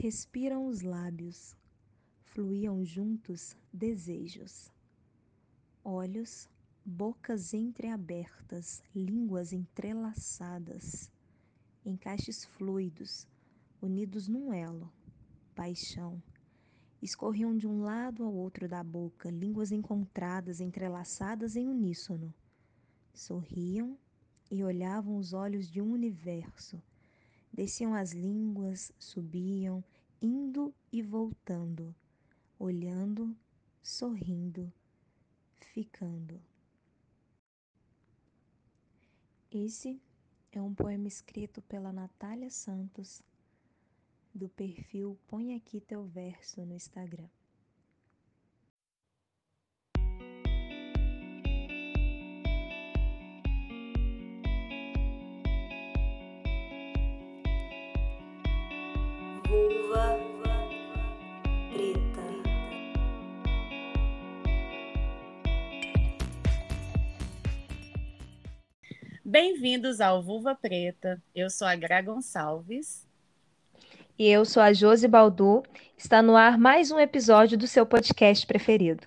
respiram os lábios, fluíam juntos desejos. Olhos, bocas entreabertas, línguas entrelaçadas, encaixes fluidos, unidos num elo, paixão. Escorriam de um lado ao outro da boca, línguas encontradas, entrelaçadas em uníssono. Sorriam e olhavam os olhos de um universo. Desciam as línguas, subiam, indo e voltando, olhando, sorrindo, ficando. Esse é um poema escrito pela Natália Santos, do perfil Põe Aqui Teu Verso no Instagram. Vulva preta. Bem-vindos ao Vulva Preta. Eu sou a Gra Gonçalves. E eu sou a Josi Baldu. Está no ar mais um episódio do seu podcast preferido.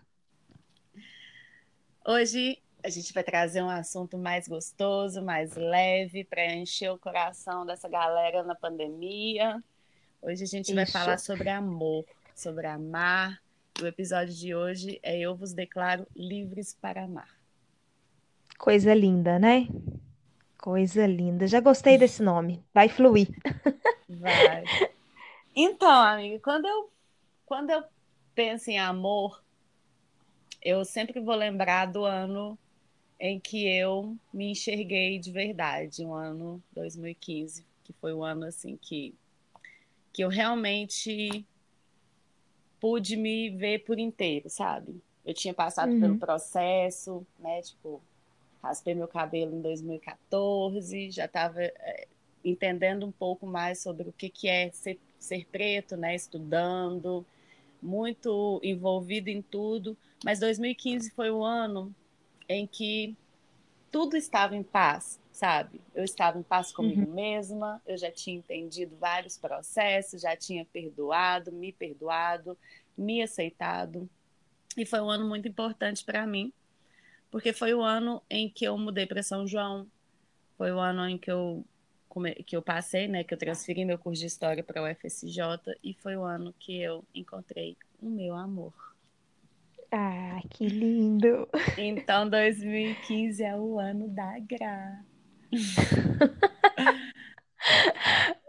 Hoje a gente vai trazer um assunto mais gostoso, mais leve, para encher o coração dessa galera na pandemia. Hoje a gente Isso. vai falar sobre amor, sobre amar. O episódio de hoje é Eu vos declaro livres para amar. Coisa linda, né? Coisa linda. Já gostei desse nome. Vai fluir. Vai. Então, amiga, quando eu quando eu penso em amor, eu sempre vou lembrar do ano em que eu me enxerguei de verdade, um ano 2015, que foi o ano assim que que eu realmente pude me ver por inteiro, sabe? Eu tinha passado uhum. pelo processo, né? Tipo, raspei meu cabelo em 2014, já estava é, entendendo um pouco mais sobre o que, que é ser, ser preto, né? Estudando, muito envolvido em tudo. Mas 2015 foi o ano em que tudo estava em paz, sabe? Eu estava em paz comigo uhum. mesma, eu já tinha entendido vários processos, já tinha perdoado, me perdoado, me aceitado. E foi um ano muito importante para mim, porque foi o ano em que eu mudei para São João, foi o ano em que eu que eu passei, né, que eu transferi meu curso de história para o UFSJ e foi o ano que eu encontrei o meu amor. Ah, que lindo! Então 2015 é o ano da Gra.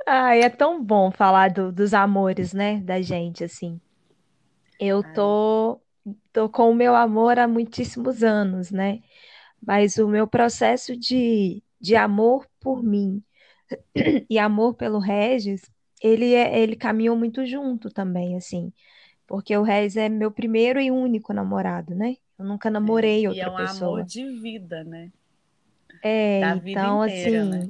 Ai, é tão bom falar do, dos amores, né, da gente, assim. Eu tô, tô com o meu amor há muitíssimos anos, né? Mas o meu processo de, de amor por mim e amor pelo Regis, ele, é, ele caminhou muito junto também, assim. Porque o Regis é meu primeiro e único namorado, né? Eu nunca namorei outra pessoa. E é um pessoa. amor de vida, né? É, da então, inteira, assim, né?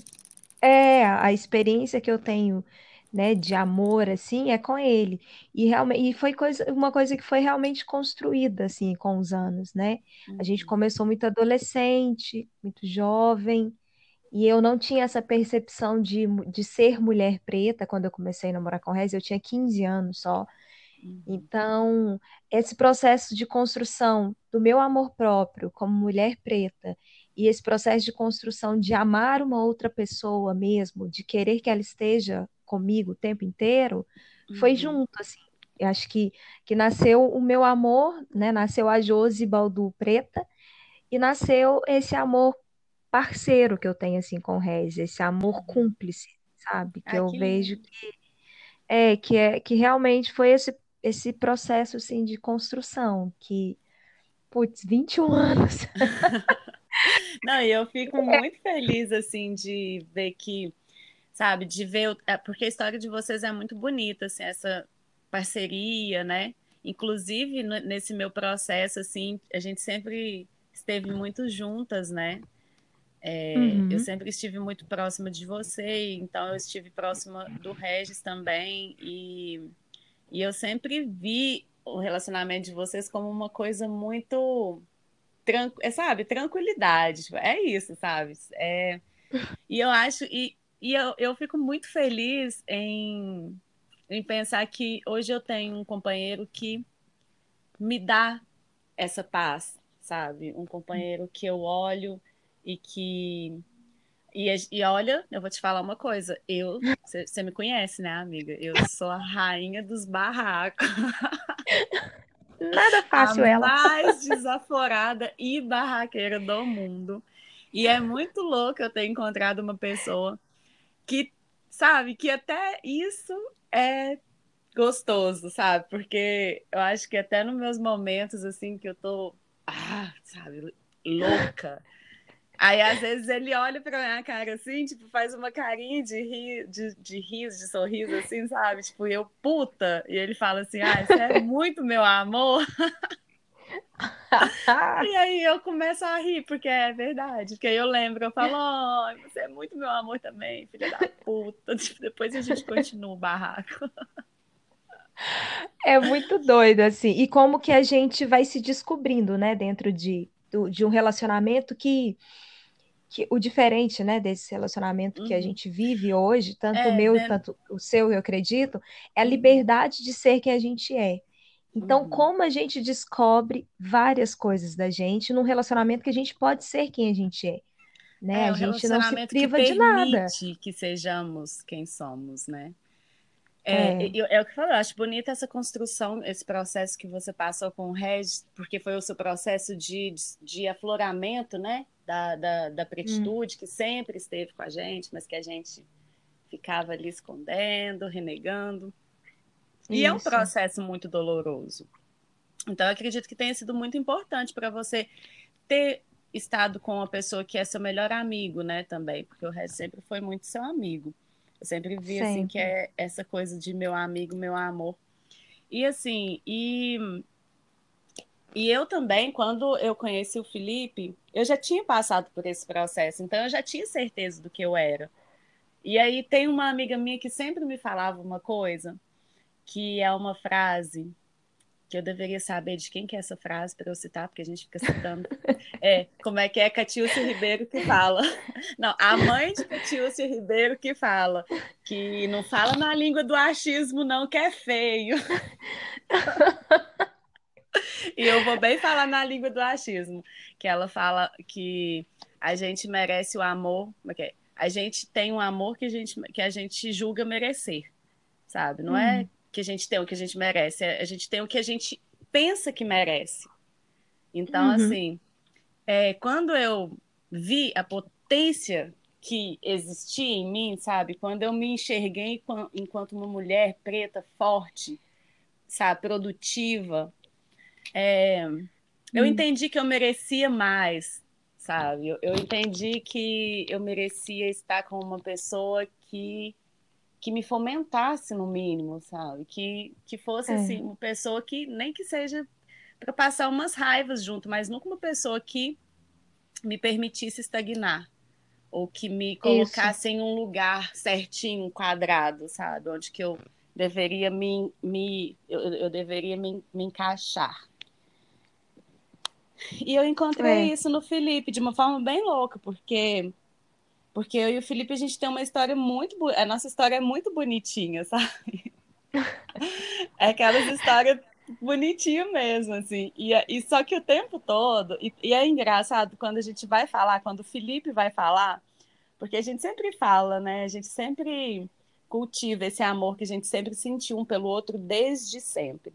é, a experiência que eu tenho, né, de amor, assim, é com ele. E, realmente, e foi coisa, uma coisa que foi realmente construída, assim, com os anos, né? A gente uhum. começou muito adolescente, muito jovem, e eu não tinha essa percepção de, de ser mulher preta quando eu comecei a namorar com o Rez, eu tinha 15 anos só. Uhum. Então, esse processo de construção do meu amor próprio como mulher preta e esse processo de construção de amar uma outra pessoa mesmo, de querer que ela esteja comigo o tempo inteiro, uhum. foi junto, assim. Eu acho que, que nasceu o meu amor, né? Nasceu a Josi Baldu Preta e nasceu esse amor parceiro que eu tenho, assim, com o Rez, esse amor uhum. cúmplice, sabe? Que eu que vejo que é, que é que realmente foi esse, esse processo, assim, de construção, que, putz, 21 anos... Não, e eu fico muito feliz, assim, de ver que, sabe, de ver, é, porque a história de vocês é muito bonita, assim, essa parceria, né? Inclusive, nesse meu processo, assim, a gente sempre esteve muito juntas, né? É, uhum. Eu sempre estive muito próxima de você, então eu estive próxima do Regis também, e, e eu sempre vi o relacionamento de vocês como uma coisa muito é, sabe, tranquilidade. Tipo, é isso, sabe? É, e eu acho, e, e eu, eu fico muito feliz em, em pensar que hoje eu tenho um companheiro que me dá essa paz, sabe? Um companheiro que eu olho e que. E, e olha, eu vou te falar uma coisa. Eu, você me conhece, né, amiga? Eu sou a rainha dos barracos. Nada fácil a ela. mais desaforada e barraqueira do mundo. E é muito louco eu ter encontrado uma pessoa que, sabe, que até isso é gostoso, sabe? Porque eu acho que até nos meus momentos, assim, que eu tô, ah, sabe, louca. Aí, às vezes, ele olha pra minha cara assim, tipo, faz uma carinha de, ri, de, de riso, de sorriso, assim, sabe? Tipo, eu, puta! E ele fala assim, ah, você é muito meu amor. e aí eu começo a rir, porque é verdade. Porque aí eu lembro, eu falo, oh, você é muito meu amor também, filha da puta. Tipo, depois a gente continua o barraco. É muito doido, assim. E como que a gente vai se descobrindo, né, dentro de, de um relacionamento que, que o diferente, né, desse relacionamento uhum. que a uhum. gente vive hoje, tanto é, o meu, né? tanto o seu, eu acredito, é a uhum. liberdade de ser quem a gente é. Então, uhum. como a gente descobre várias coisas da gente num relacionamento que a gente pode ser quem a gente é. Né? É, a gente não se priva de nada. que sejamos quem somos, né? É, é. é o que eu falo, eu acho bonita essa construção, esse processo que você passou com o Regis, porque foi o seu processo de, de afloramento, né? Da, da, da pretitude, hum. que sempre esteve com a gente, mas que a gente ficava ali escondendo, renegando. E Isso. é um processo muito doloroso. Então, eu acredito que tenha sido muito importante para você ter estado com uma pessoa que é seu melhor amigo, né, também, porque o Regis sempre foi muito seu amigo. Eu sempre vi sempre. assim que é essa coisa de meu amigo, meu amor. E assim, e e eu também, quando eu conheci o Felipe, eu já tinha passado por esse processo, então eu já tinha certeza do que eu era. E aí tem uma amiga minha que sempre me falava uma coisa, que é uma frase que eu deveria saber de quem que é essa frase para eu citar, porque a gente fica citando. É, como é que é Catiúcia Ribeiro que fala? Não, a mãe de Catiúcia Ribeiro que fala que não fala na língua do achismo não, que é feio. e eu vou bem falar na língua do achismo, que ela fala que a gente merece o amor, é é? a gente tem um amor que a gente, que a gente julga merecer, sabe? Não hum. é que a gente tem o que a gente merece, a gente tem o que a gente pensa que merece. Então, uhum. assim, é, quando eu vi a potência que existia em mim, sabe? Quando eu me enxerguei enquanto uma mulher preta, forte, sabe, produtiva, é, hum. eu entendi que eu merecia mais, sabe? Eu, eu entendi que eu merecia estar com uma pessoa que que me fomentasse no mínimo, sabe? Que, que fosse é. assim, uma pessoa que nem que seja para passar umas raivas junto, mas nunca uma pessoa que me permitisse estagnar ou que me colocasse Isso. em um lugar certinho, quadrado, sabe? Onde que eu deveria me, me eu, eu deveria me, me encaixar. E eu encontrei é. isso no Felipe de uma forma bem louca, porque porque eu e o Felipe, a gente tem uma história muito. A nossa história é muito bonitinha, sabe? é aquelas histórias bonitinho mesmo, assim. E, e só que o tempo todo. E, e, é engraçado quando a gente vai falar, quando o Felipe vai falar, porque a gente sempre fala, né? A gente sempre cultiva esse amor que a gente sempre sentiu um pelo outro desde sempre.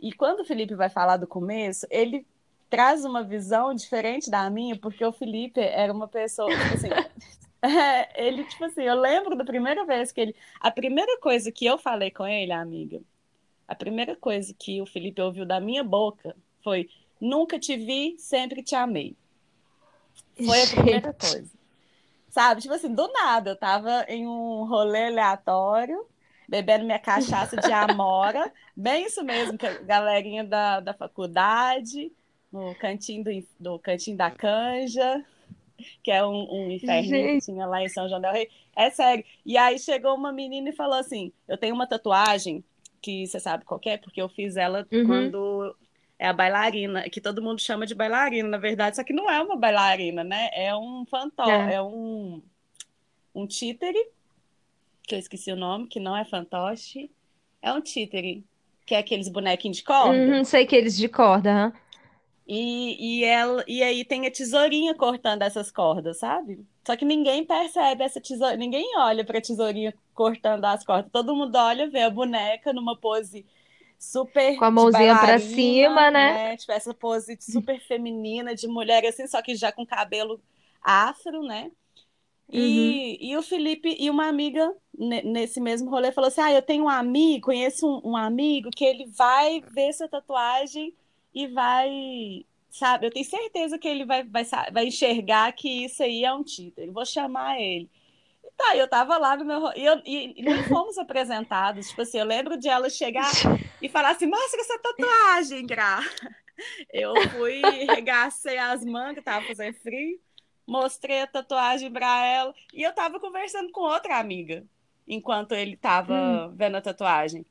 E quando o Felipe vai falar do começo, ele traz uma visão diferente da minha, porque o Felipe era uma pessoa, tipo assim, é, ele, tipo assim, eu lembro da primeira vez que ele. A primeira coisa que eu falei com ele, amiga, a primeira coisa que o Felipe ouviu da minha boca foi: Nunca te vi, sempre te amei. Foi a primeira coisa. Sabe? Tipo assim, do nada, eu tava em um rolê aleatório, bebendo minha cachaça de amora, bem isso mesmo, que a galerinha da, da faculdade, no cantinho do, do cantinho da canja, que é um, um inferno que tinha lá em São João del Rei. É sério. E aí chegou uma menina e falou assim: Eu tenho uma tatuagem, que você sabe qual é, porque eu fiz ela uhum. quando é a bailarina, que todo mundo chama de bailarina, na verdade, só que não é uma bailarina, né? É um fantoche, é. é, um, um títere, que eu esqueci o nome, que não é fantoche. É um títere, que é aqueles bonequinhos de corda. Uhum, sei que eles de corda, uhum. E, e, ela, e aí tem a tesourinha cortando essas cordas, sabe? Só que ninguém percebe essa tesourinha, ninguém olha para a tesourinha cortando as cordas. Todo mundo olha, vê a boneca numa pose super. Com a mãozinha para cima, né? né? Tipo, essa pose super feminina de mulher, assim, só que já com cabelo afro, né? E, uhum. e o Felipe e uma amiga nesse mesmo rolê falou assim: Ah, eu tenho um amigo, conheço um, um amigo que ele vai ver essa tatuagem e vai sabe? Eu tenho certeza que ele vai, vai, vai enxergar que isso aí é um título. Eu vou chamar ele. E tá, eu tava lá no meu. E, eu, e, e nem fomos apresentados. Tipo assim, eu lembro de ela chegar e falar assim: mostra essa tatuagem, Gra. Eu fui, regacei as mangas, tava fazendo frio, mostrei a tatuagem pra ela. E eu tava conversando com outra amiga enquanto ele tava hum. vendo a tatuagem.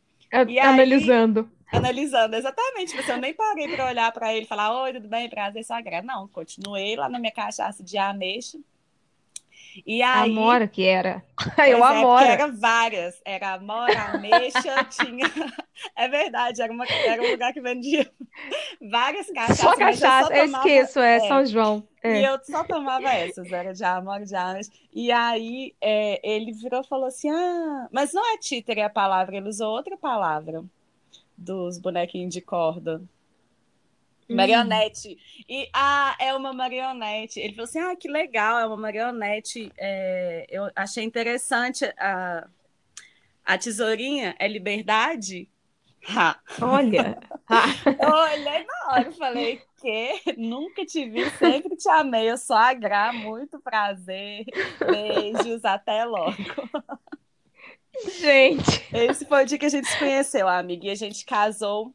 E analisando. Aí, analisando, exatamente. Mas eu nem parei para olhar para ele e falar: Oi, tudo bem? Prazer, Sagra. Não, continuei lá na minha cachaça de ameixa. E aí, Amora que era. Eu é, Amora. Era várias. Era Amora, Ameixa, tinha. É verdade, era, uma... era um lugar que vendia várias cachaças. Só cachaça, eu, eu tomava... esqueço, é, é, São João. É. E eu só tomava essas, era de Amora, de Ameixa. E aí é, ele virou e falou assim: Ah, mas não é títere a palavra, ele usou outra palavra dos bonequinhos de corda. Hum. Marionete. E ah, é uma marionete. Ele falou assim: ah, que legal, é uma marionete. É, eu achei interessante a, a tesourinha, é liberdade? Ha. Olha! eu olhei na hora e falei: que? Nunca te vi, sempre te amei. Eu sou a Gra, muito prazer. Beijos, até logo. Gente. Esse foi o dia que a gente se conheceu, amiga. E a gente casou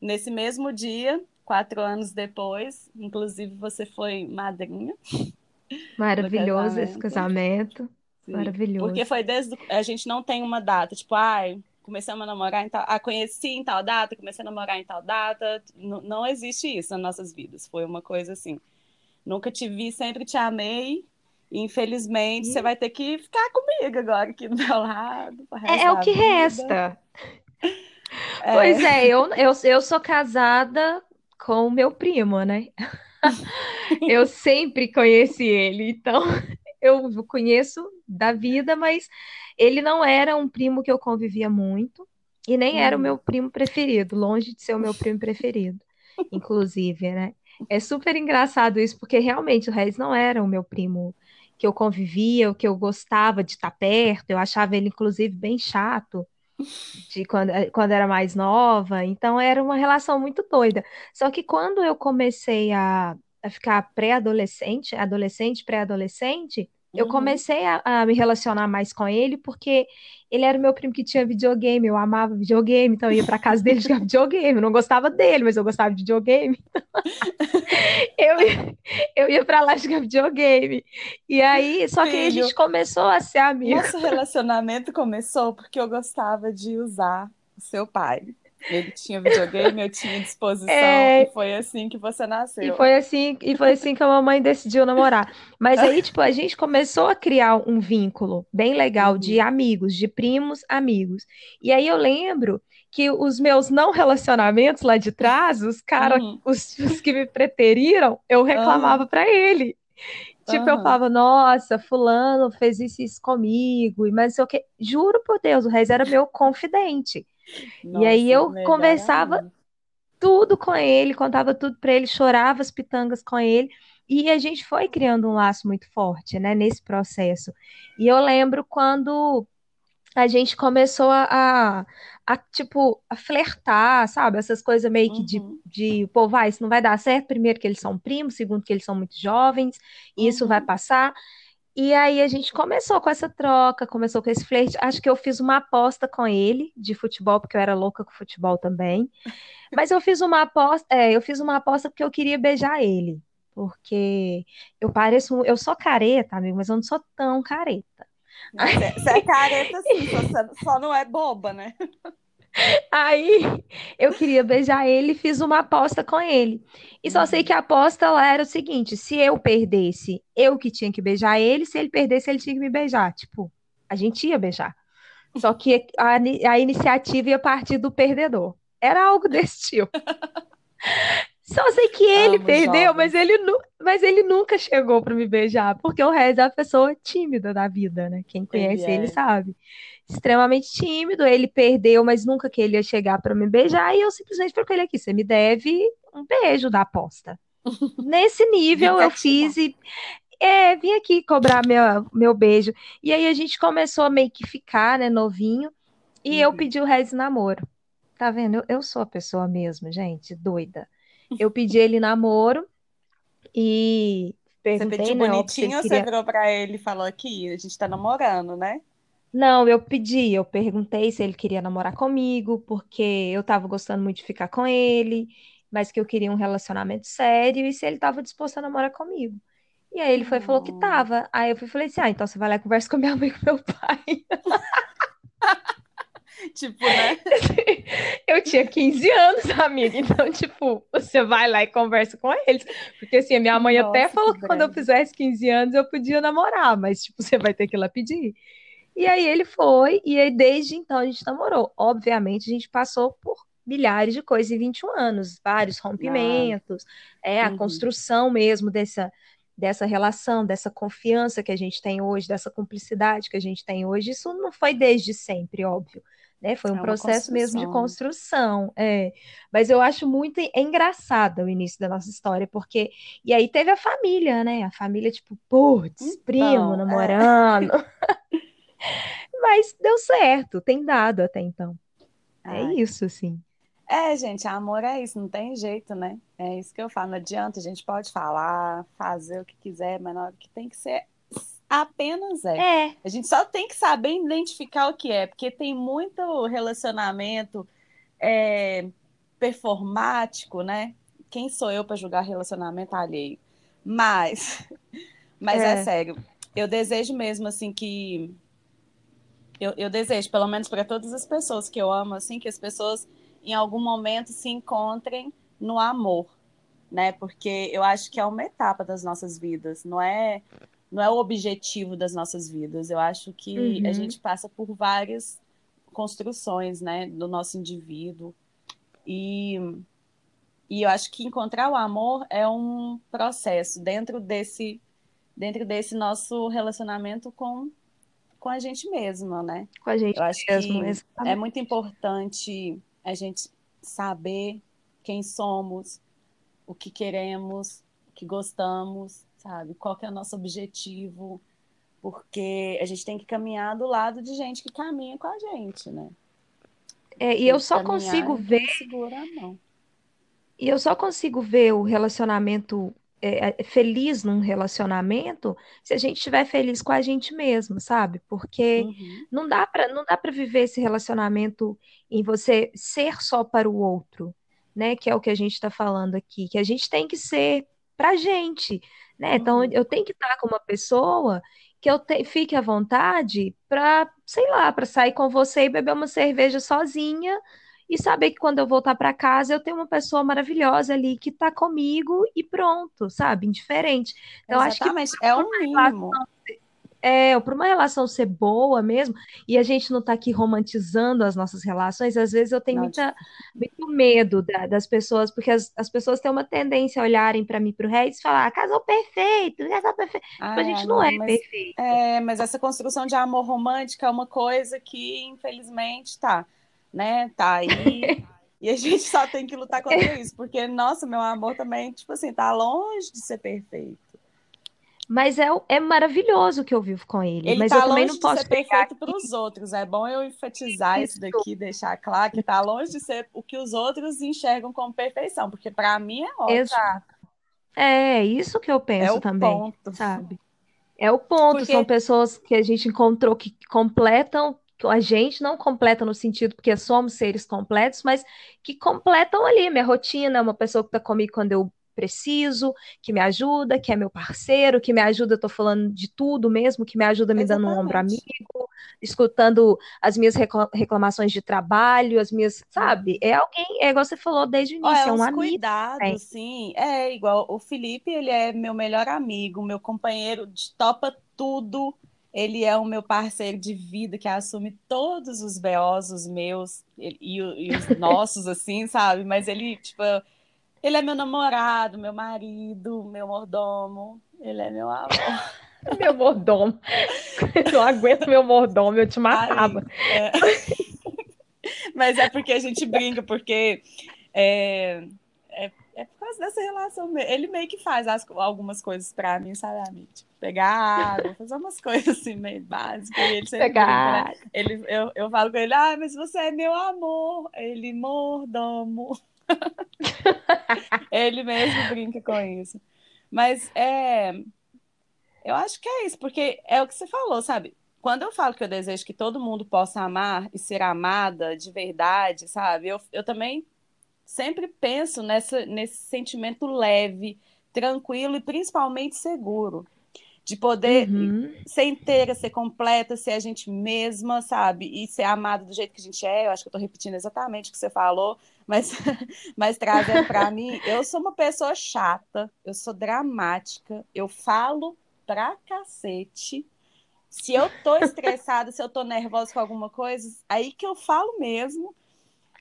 nesse mesmo dia, quatro anos depois. Inclusive, você foi madrinha. Maravilhoso esse casamento. Sim. Maravilhoso. Porque foi desde. A gente não tem uma data, tipo, ai, começamos a namorar em tal. Ah, conheci em tal data, comecei a namorar em tal data. N não existe isso nas nossas vidas. Foi uma coisa assim. Nunca te vi, sempre te amei Infelizmente, você vai ter que ficar comigo agora aqui do meu lado. É, é o que vida. resta. É. Pois é, eu, eu, eu sou casada com o meu primo, né? eu sempre conheci ele, então eu conheço da vida, mas ele não era um primo que eu convivia muito e nem hum. era o meu primo preferido, longe de ser o meu primo preferido, inclusive, né? É super engraçado isso, porque realmente o Reis não era o meu primo que eu convivia, o que eu gostava de estar perto, eu achava ele, inclusive, bem chato de quando, eh, quando era mais nova, então era uma relação muito doida. Só que quando eu comecei a, a ficar pré-adolescente, adolescente, pré-adolescente, eu uhum. comecei a, a, me relacionar mais com ele porque ele era o meu primo que tinha videogame, eu amava videogame, então eu ia para casa dele jogar videogame. Eu não gostava dele, mas eu gostava de videogame. eu, eu ia para lá jogar videogame. E aí, só que aí a gente começou a ser amigo. Nosso relacionamento começou porque eu gostava de usar o seu pai. Ele tinha videogame, eu tinha disposição, é... e foi assim que você nasceu. E foi assim, e foi assim que a mamãe decidiu namorar. Mas aí, tipo, a gente começou a criar um vínculo bem legal uhum. de amigos, de primos, amigos. E aí eu lembro que os meus não relacionamentos lá de trás, os caras, uhum. os, os, que me preteriram, eu reclamava uhum. para ele. Tipo, eu falava, nossa, fulano fez isso, isso comigo, mas eu que juro por Deus, o Reis era meu confidente. Nossa, e aí eu conversava tudo com ele, contava tudo para ele, chorava as pitangas com ele. E a gente foi criando um laço muito forte, né, nesse processo. E eu lembro quando a gente começou a, a, a, tipo, a flertar, sabe? Essas coisas meio que de, uhum. de, pô, vai, isso não vai dar certo. Primeiro que eles são primos, segundo que eles são muito jovens, e isso vai uhum. passar. E aí a gente começou com essa troca, começou com esse flerte. Acho que eu fiz uma aposta com ele de futebol, porque eu era louca com futebol também. Mas eu fiz uma aposta, é, eu fiz uma aposta porque eu queria beijar ele. Porque eu pareço, eu sou careta, amigo, mas eu não sou tão careta. Você é careta sim, você só não é boba, né? Aí eu queria beijar ele e fiz uma aposta com ele. E só sei que a aposta lá era o seguinte: se eu perdesse, eu que tinha que beijar ele, se ele perdesse, ele tinha que me beijar. Tipo, a gente ia beijar. Só que a, a iniciativa ia partir do perdedor. Era algo desse tipo. Só sei que ele Amo perdeu, mas ele, mas ele nunca chegou para me beijar, porque o resto é a pessoa tímida da vida, né? Quem conhece ele, ele é. sabe. Extremamente tímido, ele perdeu, mas nunca que ele ia chegar para me beijar, e eu simplesmente falei com ele aqui: você me deve um beijo da aposta. Nesse nível eu fiz e é, vim aqui cobrar meu, meu beijo. E aí a gente começou a meio que ficar, né, novinho, e uhum. eu pedi o resto namoro. Tá vendo? Eu, eu sou a pessoa mesmo, gente, doida. Eu pedi ele namoro e perguntei, Você pediu né, bonitinho queria... você virou pra ele e falou aqui, a gente tá namorando, né? Não, eu pedi, eu perguntei se ele queria namorar comigo, porque eu tava gostando muito de ficar com ele, mas que eu queria um relacionamento sério e se ele tava disposto a namorar comigo. E aí ele foi falou que tava. Aí eu fui, falei assim: ah, então você vai lá e conversa com minha mãe e com meu pai. tipo, né? Eu tinha 15 anos, amiga. Então, tipo, você vai lá e conversa com eles. Porque assim, a minha mãe Nossa, até falou que, que quando eu fizesse 15 anos eu podia namorar, mas, tipo, você vai ter que ir lá pedir. E aí ele foi, e aí desde então a gente namorou. Obviamente, a gente passou por milhares de coisas em 21 anos, vários rompimentos, ah. é, a uhum. construção mesmo dessa, dessa relação, dessa confiança que a gente tem hoje, dessa cumplicidade que a gente tem hoje. Isso não foi desde sempre, óbvio né? Foi um é processo mesmo de construção, é. Mas eu acho muito engraçado o início da nossa história, porque e aí teve a família, né? A família tipo, putz, então, primo é. namorando. É. Mas deu certo, tem dado até então. É Ai. Isso, assim. É, gente, amor é isso, não tem jeito, né? É isso que eu falo, não adianta, a gente pode falar, fazer o que quiser, mas na hora que tem que ser Apenas é. é. A gente só tem que saber identificar o que é, porque tem muito relacionamento é, performático, né? Quem sou eu para julgar relacionamento alheio? Mas, mas é. é sério, eu desejo mesmo assim que eu, eu desejo, pelo menos para todas as pessoas que eu amo, assim, que as pessoas em algum momento se encontrem no amor, né? Porque eu acho que é uma etapa das nossas vidas, não é não é o objetivo das nossas vidas. Eu acho que uhum. a gente passa por várias construções, né, do nosso indivíduo. E, e eu acho que encontrar o amor é um processo dentro desse dentro desse nosso relacionamento com com a gente mesma, né? Com a gente eu acho mesmo, que é muito importante a gente saber quem somos, o que queremos, o que gostamos, sabe? Qual que é o nosso objetivo? Porque a gente tem que caminhar do lado de gente que caminha com a gente, né? É, e eu só consigo ver. Segura a mão. E eu só consigo ver o relacionamento é, é, feliz num relacionamento se a gente estiver feliz com a gente mesmo, sabe? Porque uhum. não dá para não dá para viver esse relacionamento em você ser só para o outro, né? Que é o que a gente está falando aqui, que a gente tem que ser para gente. Né? Então, uhum. eu tenho que estar com uma pessoa que eu te, fique à vontade para, sei lá, para sair com você e beber uma cerveja sozinha e saber que quando eu voltar para casa eu tenho uma pessoa maravilhosa ali que está comigo e pronto, sabe? Indiferente. Então, Exatamente. acho que é o mínimo. É, para uma relação ser boa mesmo, e a gente não está aqui romantizando as nossas relações, às vezes eu tenho muita, muito medo da, das pessoas, porque as, as pessoas têm uma tendência a olharem para mim, para o Regis, e falar, ah, casal perfeito, casal perfeito. Ah, a gente não, não é mas, perfeito. É, mas essa construção de amor romântico é uma coisa que, infelizmente, tá, né? Tá aí. E a gente só tem que lutar contra isso, porque, nossa, meu amor também, tipo assim, tá longe de ser perfeito. Mas é, é maravilhoso que eu vivo com ele. Ele mas tá eu também não posso de ser perfeito para os outros. É bom eu enfatizar isso. isso daqui, deixar claro que tá longe de ser o que os outros enxergam como perfeição, porque para mim é ótimo. Exato. É isso que eu penso é também, ponto. sabe? É o ponto. Porque... São pessoas que a gente encontrou que completam a gente não completa no sentido porque somos seres completos, mas que completam ali minha rotina, uma pessoa que está comigo quando eu preciso, que me ajuda, que é meu parceiro, que me ajuda, eu tô falando de tudo mesmo, que me ajuda me Exatamente. dando um ombro amigo, escutando as minhas reclamações de trabalho, as minhas, sabe? É alguém, é igual você falou desde o início, oh, é, é um amigo. Cuidado, sim. É igual o Felipe, ele é meu melhor amigo, meu companheiro de topa tudo. Ele é o meu parceiro de vida que assume todos os BOs, os meus e, e os nossos, assim, sabe? Mas ele, tipo, ele é meu namorado, meu marido, meu mordomo, ele é meu amor. meu mordomo. Eu não aguento meu mordomo, eu te matava. é... Mas é porque a gente brinca, porque é, é, é por causa dessa relação. Ele meio que faz as, algumas coisas para mim, sabe, amigo? Tipo, pegar água, fazer umas coisas assim meio básicas. Ele pegar. Brinca, né? ele, eu, eu falo com ele, ah, mas você é meu amor. Ele, mordomo. ele mesmo brinca com isso. Mas é. Eu acho que é isso, porque é o que você falou, sabe? Quando eu falo que eu desejo que todo mundo possa amar e ser amada de verdade, sabe? Eu, eu também sempre penso nessa, nesse sentimento leve, tranquilo e principalmente seguro. De poder uhum. ser inteira, ser completa, ser a gente mesma, sabe? E ser amada do jeito que a gente é. Eu acho que eu estou repetindo exatamente o que você falou, mas, mas trazendo para mim, eu sou uma pessoa chata, eu sou dramática, eu falo pra cacete. Se eu tô estressada, se eu tô nervosa com alguma coisa, aí que eu falo mesmo.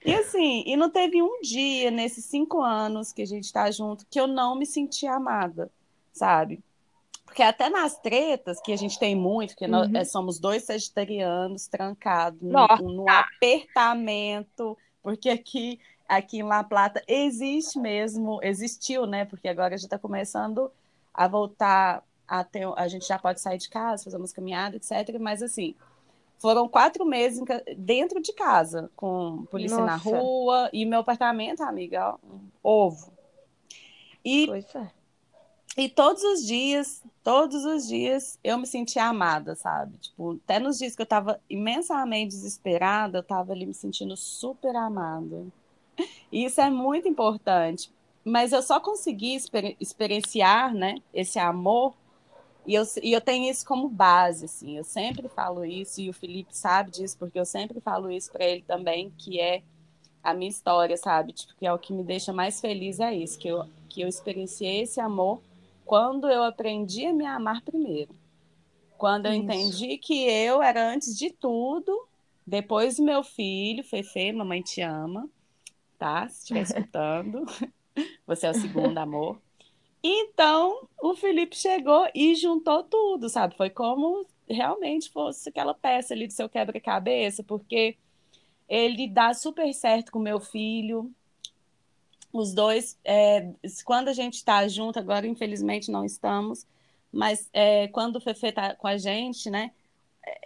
E assim, e não teve um dia nesses cinco anos que a gente tá junto que eu não me senti amada, sabe? Porque até nas tretas, que a gente tem muito, que uhum. nós é, somos dois sagitarianos trancados no apertamento, porque aqui, aqui em La Plata existe mesmo, existiu, né? Porque agora já está começando a voltar a ter, a gente já pode sair de casa, fazer umas caminhadas, etc. Mas assim, foram quatro meses dentro de casa, com polícia Nossa. na rua, e meu apartamento, amiga, um ovo. E, é. E todos os dias, todos os dias, eu me sentia amada, sabe? Tipo, até nos dias que eu tava imensamente desesperada, eu tava ali me sentindo super amada. E isso é muito importante. Mas eu só consegui exper experienciar, né, esse amor e eu, e eu tenho isso como base, assim, eu sempre falo isso, e o Felipe sabe disso, porque eu sempre falo isso para ele também, que é a minha história, sabe? Tipo, que é o que me deixa mais feliz é isso, que eu, que eu experienciei esse amor quando eu aprendi a me amar primeiro. Quando eu isso. entendi que eu era antes de tudo, depois do meu filho, Fefe, mamãe te ama, tá? Se estiver escutando, você é o segundo amor. Então, o Felipe chegou e juntou tudo, sabe? Foi como realmente fosse aquela peça ali do seu quebra-cabeça, porque ele dá super certo com meu filho. Os dois, é, quando a gente está junto, agora infelizmente não estamos, mas é, quando o Fefe tá com a gente, né?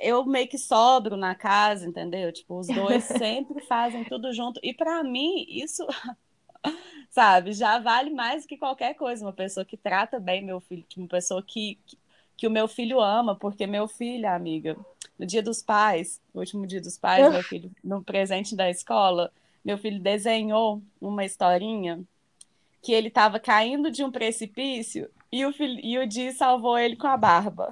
Eu meio que sobro na casa, entendeu? Tipo, os dois sempre fazem tudo junto. E para mim, isso sabe? Já vale mais que qualquer coisa. Uma pessoa que trata bem meu filho, uma pessoa que, que, que o meu filho ama, porque meu filho, amiga, no dia dos pais, no último dia dos pais, meu filho, no presente da escola, meu filho desenhou uma historinha que ele estava caindo de um precipício e o, filho, e o Di salvou ele com a barba.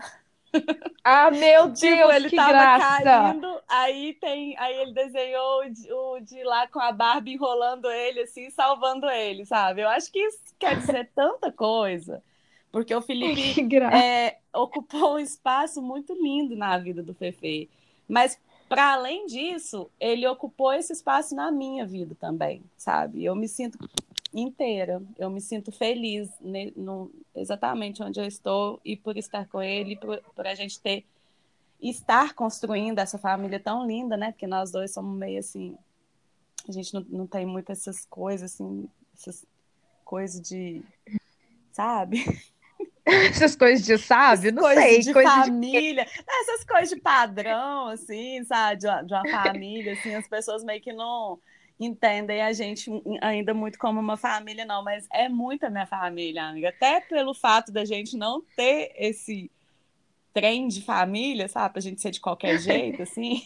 Ah, meu tipo, Deus, tipo, ele que tava graça. caindo, aí tem, aí ele desenhou o de, lá com a Barbie enrolando ele assim, salvando ele, sabe? Eu acho que isso quer dizer tanta coisa, porque o Felipe é, ocupou um espaço muito lindo na vida do Fefe. Mas para além disso, ele ocupou esse espaço na minha vida também, sabe? Eu me sinto inteira. Eu me sinto feliz ne, no, exatamente onde eu estou e por estar com ele, por, por, a gente ter estar construindo essa família tão linda, né? Porque nós dois somos meio assim, a gente não, não tem muito essas coisas assim, essas coisas de, sabe? Essas coisas de sábio, não coisas sei. De coisa família, de... essas coisas de padrão, assim, sabe? De uma, de uma família, assim, as pessoas meio que não entendem a gente ainda muito como uma família, não, mas é muito a minha família, amiga. Até pelo fato da gente não ter esse trem de família, sabe? Pra gente ser de qualquer jeito, assim.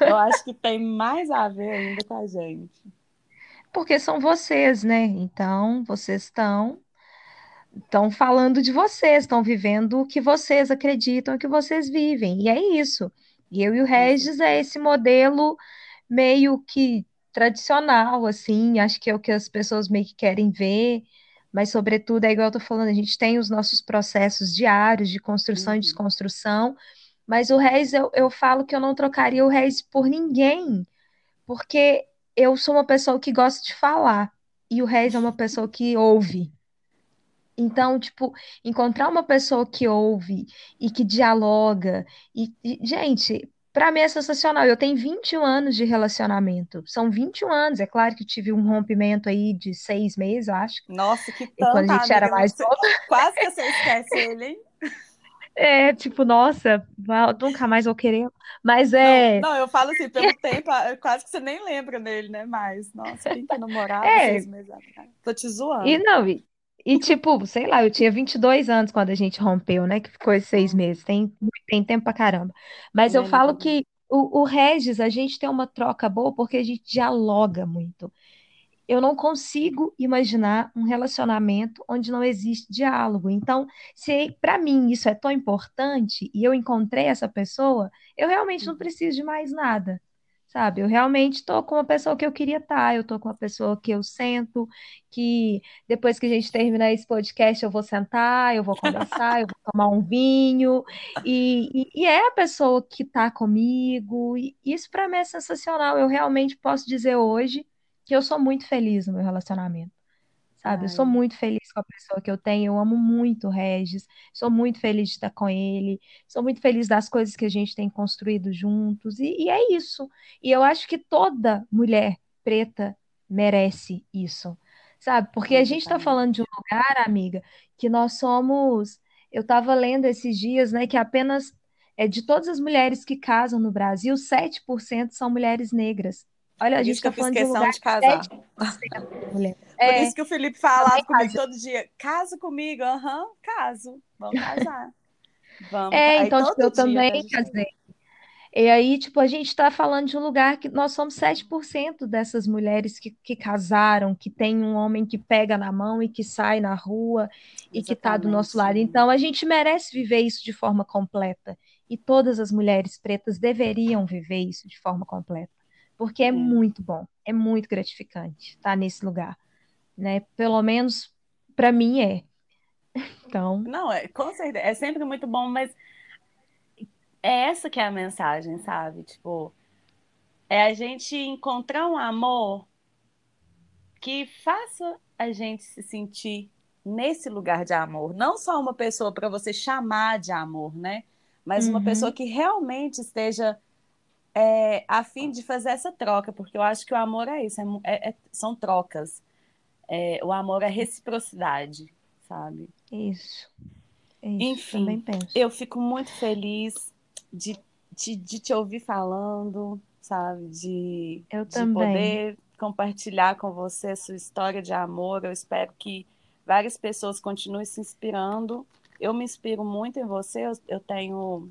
Eu acho que tem mais a ver ainda com a gente. Porque são vocês, né? Então, vocês estão estão falando de vocês, estão vivendo o que vocês acreditam que vocês vivem. E é isso. E eu e o Regis é esse modelo meio que tradicional, assim, acho que é o que as pessoas meio que querem ver, mas sobretudo é igual eu tô falando, a gente tem os nossos processos diários de construção uhum. e desconstrução, mas o Reis eu, eu falo que eu não trocaria o Reis por ninguém, porque eu sou uma pessoa que gosta de falar e o Reis é uma pessoa que ouve. Então, tipo, encontrar uma pessoa que ouve e que dialoga e, e gente, para mim é sensacional. Eu tenho 21 anos de relacionamento. São 21 anos. É claro que tive um rompimento aí de seis meses, eu acho. Nossa, que tanto, Quando a gente era mais nova. Quase que você esquece ele, hein? É, tipo, nossa, nunca mais vou querer. Mas é. Não, não eu falo assim, pelo tempo, quase que você nem lembra dele, né? Mas, nossa, quem que namorava é. seis meses atrás? Tô te zoando. E não, e, e, tipo, sei lá, eu tinha 22 anos quando a gente rompeu, né? Que ficou seis meses. Tem, tem tempo pra caramba. Mas eu falo que o, o Regis, a gente tem uma troca boa porque a gente dialoga muito. Eu não consigo imaginar um relacionamento onde não existe diálogo. Então, se para mim isso é tão importante e eu encontrei essa pessoa, eu realmente não uhum. preciso de mais nada sabe? Eu realmente estou com uma pessoa que eu queria estar, tá, eu estou com uma pessoa que eu sento, que depois que a gente terminar esse podcast eu vou sentar, eu vou conversar, eu vou tomar um vinho, e, e, e é a pessoa que está comigo, e isso para mim é sensacional. Eu realmente posso dizer hoje que eu sou muito feliz no meu relacionamento sabe? Eu sou muito feliz com a pessoa que eu tenho, eu amo muito o Regis, sou muito feliz de estar com ele, sou muito feliz das coisas que a gente tem construído juntos, e, e é isso. E eu acho que toda mulher preta merece isso, sabe? Porque a gente está falando de um lugar, amiga, que nós somos. Eu estava lendo esses dias, né, que apenas é, de todas as mulheres que casam no Brasil, 7% são mulheres negras. Olha, a gente está falando de um lugar de casar. Por é, isso que o Felipe falava comigo todo dia, casa comigo, aham, uhum, caso, vamos casar. Vamos. É, aí, então, tipo, eu também casei. E aí, tipo, a gente está falando de um lugar que nós somos 7% dessas mulheres que, que casaram, que tem um homem que pega na mão e que sai na rua e que está do nosso lado. Então, a gente merece viver isso de forma completa. E todas as mulheres pretas deveriam viver isso de forma completa porque é muito bom, é muito gratificante estar nesse lugar, né? Pelo menos para mim é. Então. Não, é, com certeza, é sempre muito bom, mas é essa que é a mensagem, sabe? Tipo, é a gente encontrar um amor que faça a gente se sentir nesse lugar de amor, não só uma pessoa para você chamar de amor, né? Mas uhum. uma pessoa que realmente esteja é, a fim de fazer essa troca, porque eu acho que o amor é isso, é, é, é são trocas. É, o amor é reciprocidade, sabe? Isso. isso Enfim, eu fico muito feliz de, de, de, te ouvir falando, sabe? De, eu de também. poder compartilhar com você a sua história de amor. Eu espero que várias pessoas continuem se inspirando. Eu me inspiro muito em você. Eu, eu tenho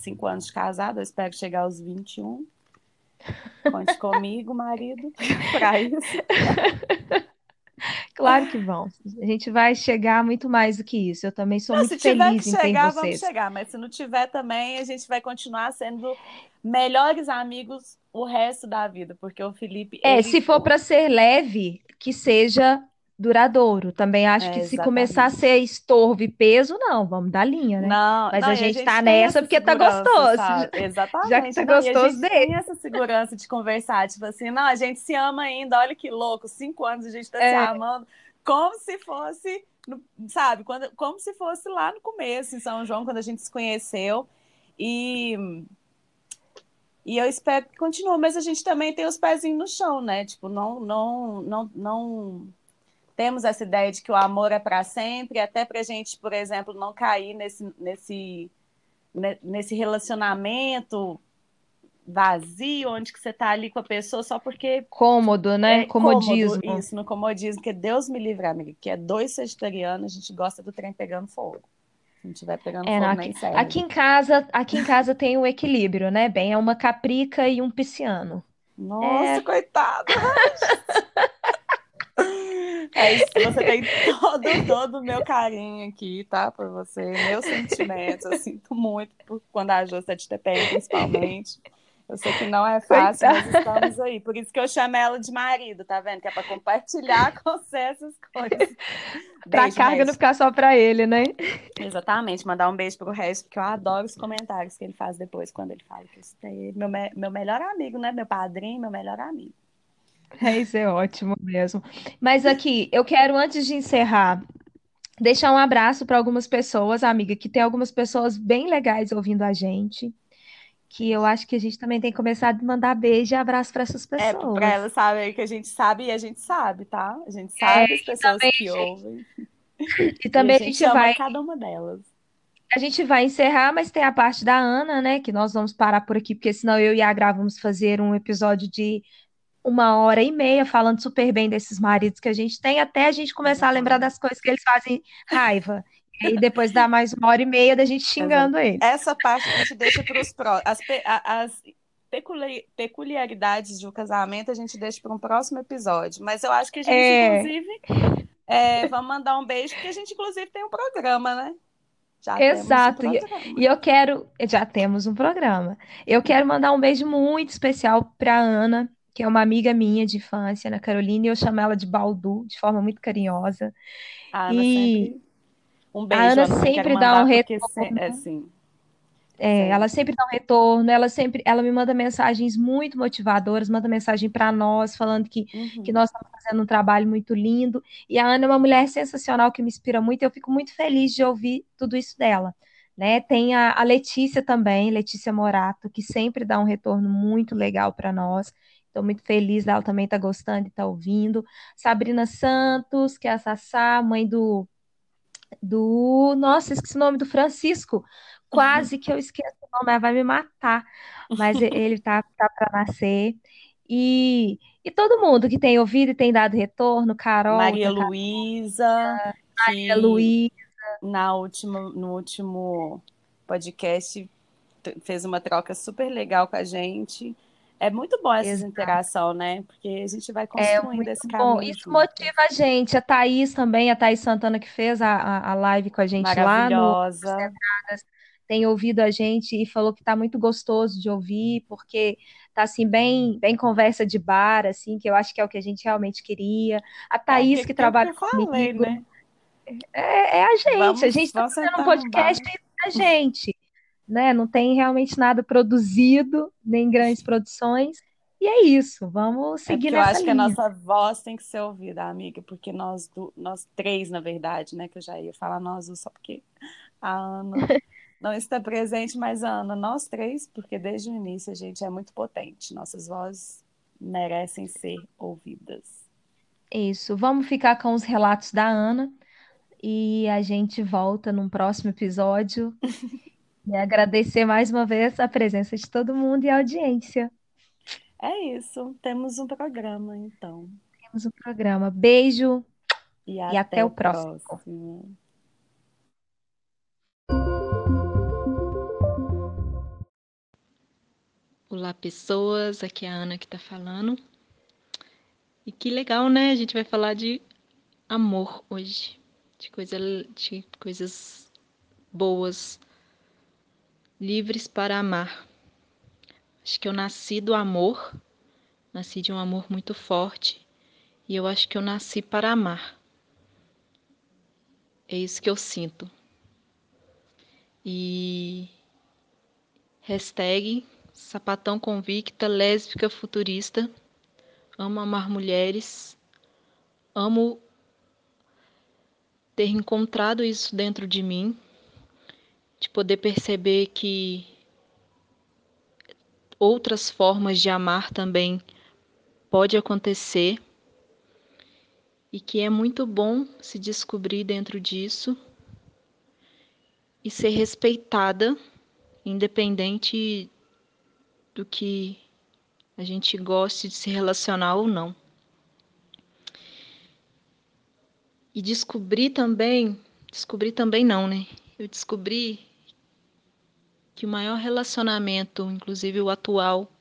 cinco anos de casado, eu espero chegar aos 21. Conte comigo, marido, para isso. Claro que vão. A gente vai chegar muito mais do que isso. Eu também sou não, muito feliz em chegar, ter vocês. Vamos chegar, mas se não tiver também, a gente vai continuar sendo melhores amigos o resto da vida, porque o Felipe. É, se for para ser leve, que seja duradouro. Também acho é, que se começar a ser estorvo e peso, não, vamos dar linha, né? Não, mas não, a, gente a gente tá nessa porque tá gostoso. Sabe? Exatamente. Já que tá não, gostoso a gente dele. tem essa segurança de conversar, tipo assim, não, a gente se ama ainda, olha que louco, cinco anos a gente tá é. se amando, como se fosse, sabe, quando, como se fosse lá no começo, em São João, quando a gente se conheceu. E e eu espero que continue, mas a gente também tem os pezinhos no chão, né? Tipo, não, não, não, não temos essa ideia de que o amor é para sempre, até para a gente, por exemplo, não cair nesse, nesse, nesse relacionamento vazio, onde que você está ali com a pessoa só porque... Cômodo, né? É, comodismo. Cômodo, isso, no comodismo, que Deus me livre, amiga, que é dois vegetarianos, a gente gosta do trem pegando fogo. Se não estiver pegando é, fogo, aqui, aqui em casa, aqui em casa tem o um equilíbrio, né? Bem, é uma caprica e um pisciano. Nossa, é... coitada! É isso, você tem todo, todo o meu carinho aqui, tá? Por você, meus sentimentos. Eu sinto muito por quando a Jô está de TPM, principalmente. Eu sei que não é fácil, Coitada. mas estamos aí. Por isso que eu chamo ela de marido, tá vendo? Que é para compartilhar com você essas coisas. pra beijo, carga não ficar só para ele, né? Exatamente. Mandar um beijo pro resto, porque eu adoro os comentários que ele faz depois, quando ele fala que eu é meu, meu melhor amigo, né? Meu padrinho, meu melhor amigo. É, isso é ótimo mesmo. Mas aqui, eu quero, antes de encerrar, deixar um abraço para algumas pessoas, amiga, que tem algumas pessoas bem legais ouvindo a gente que eu acho que a gente também tem que começar a mandar beijo e abraço para essas pessoas. É, para elas saberem que a gente sabe e a gente sabe, tá? A gente sabe é, as pessoas também, que ouvem. E também e a gente, a gente vai. Cada uma delas. A gente vai encerrar, mas tem a parte da Ana, né? Que nós vamos parar por aqui, porque senão eu e a Gra vamos fazer um episódio de uma hora e meia falando super bem desses maridos que a gente tem, até a gente começar a lembrar das coisas que eles fazem raiva. E depois dá mais uma hora e meia da gente xingando Exato. ele. Essa parte a gente deixa para os próximos. As, as peculiaridades de um casamento a gente deixa para um próximo episódio. Mas eu acho que a gente, é... inclusive, é, vamos mandar um beijo, porque a gente, inclusive, tem um programa, né? Já Exato. Um e, eu quero. Já temos um programa. Eu quero mandar um beijo muito especial para Ana, que é uma amiga minha de infância, Ana Carolina, e eu chamo ela de Baldu, de forma muito carinhosa. A Ana e... sempre um beijo. A Ana sempre dá um retorno. É, sim. É, ela sempre dá um retorno, ela sempre, ela me manda mensagens muito motivadoras, manda mensagem para nós, falando que, uhum. que nós estamos fazendo um trabalho muito lindo. E a Ana é uma mulher sensacional que me inspira muito, e eu fico muito feliz de ouvir tudo isso dela. Né? Tem a, a Letícia também, Letícia Morato, que sempre dá um retorno muito legal para nós. Estou muito feliz dela também estar tá gostando e estar tá ouvindo. Sabrina Santos, que é a Sassá, mãe do do. Nossa, esqueci o nome do Francisco. Quase que eu esqueço o nome, ela vai me matar. Mas ele tá, tá para nascer. E, e todo mundo que tem ouvido e tem dado retorno, Carol. Maria Luísa. Maria Luísa. Na última, no último podcast fez uma troca super legal com a gente. É muito bom essa interação, né? Porque a gente vai é construindo é esse caminho. Bom. Isso junto. motiva a gente. A Thaís também, a Thaís Santana, que fez a, a, live com a gente lá no tem ouvido a gente e falou que está muito gostoso de ouvir, porque tá assim, bem, bem conversa de bar, assim, que eu acho que é o que a gente realmente queria. A é, Thaís, é, que, que trabalha comigo. né? É, é, a gente, vamos, a gente está fazendo um podcast a gente né? Não tem realmente nada produzido, nem grandes produções. E é isso, vamos é seguir é nessa Eu acho linha. que a nossa voz tem que ser ouvida, amiga, porque nós, nós três, na verdade, né? Que eu já ia falar nós só porque a Ana não está presente, mas a Ana, nós três, porque desde o início a gente é muito potente. Nossas vozes merecem ser ouvidas. Isso, vamos ficar com os relatos da Ana e a gente volta num próximo episódio. E agradecer mais uma vez a presença de todo mundo e a audiência. É isso. Temos um programa, então. Temos um programa. Beijo e, e até, até, o próximo. próximo. Olá, pessoas. Aqui é a Ana que está falando. E que legal, né? A gente vai falar de amor hoje, de, coisa, de coisas boas livres para amar. Acho que eu nasci do amor, nasci de um amor muito forte e eu acho que eu nasci para amar. É isso que eu sinto. E hashtag sapatão convicta, lésbica futurista. Amo amar mulheres. Amo ter encontrado isso dentro de mim de poder perceber que outras formas de amar também pode acontecer e que é muito bom se descobrir dentro disso e ser respeitada, independente do que a gente goste de se relacionar ou não. E descobrir também, descobrir também não, né? Eu descobri que o maior relacionamento, inclusive o atual,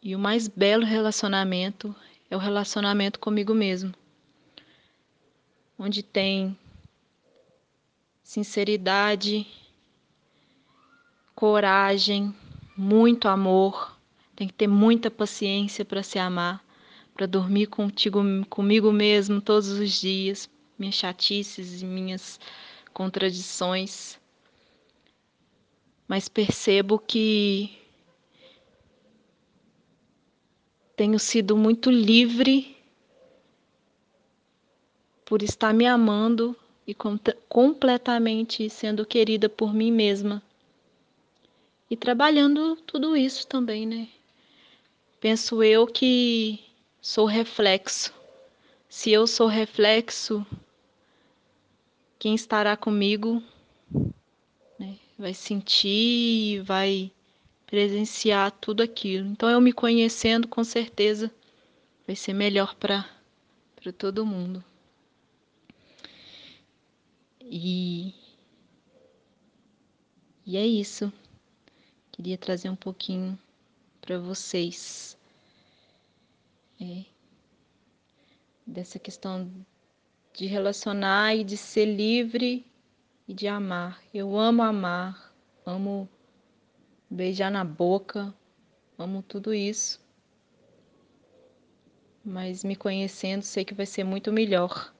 e o mais belo relacionamento é o relacionamento comigo mesmo, onde tem sinceridade, coragem, muito amor, tem que ter muita paciência para se amar, para dormir contigo, comigo mesmo todos os dias, minhas chatices e minhas contradições. Mas percebo que tenho sido muito livre por estar me amando e completamente sendo querida por mim mesma. E trabalhando tudo isso também, né? Penso eu que sou reflexo. Se eu sou reflexo, quem estará comigo vai sentir, vai presenciar tudo aquilo. Então, eu me conhecendo, com certeza, vai ser melhor para todo mundo. E, e é isso. Queria trazer um pouquinho para vocês é, dessa questão de relacionar e de ser livre e de amar. Eu amo amar, amo beijar na boca, amo tudo isso. Mas me conhecendo, sei que vai ser muito melhor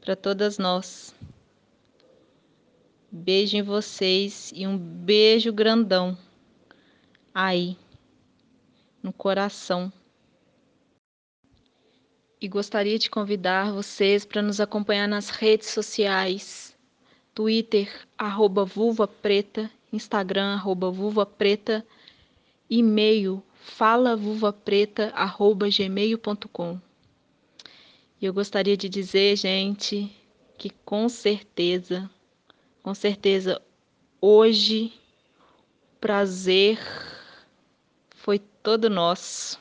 para todas nós. Beijo em vocês e um beijo grandão aí no coração. E gostaria de convidar vocês para nos acompanhar nas redes sociais: Twitter, arroba Vulva Preta, Instagram, arroba Vulva Preta, e-mail falavulvapreta.gmail.com. E eu gostaria de dizer, gente, que com certeza com certeza, hoje, prazer foi todo nosso.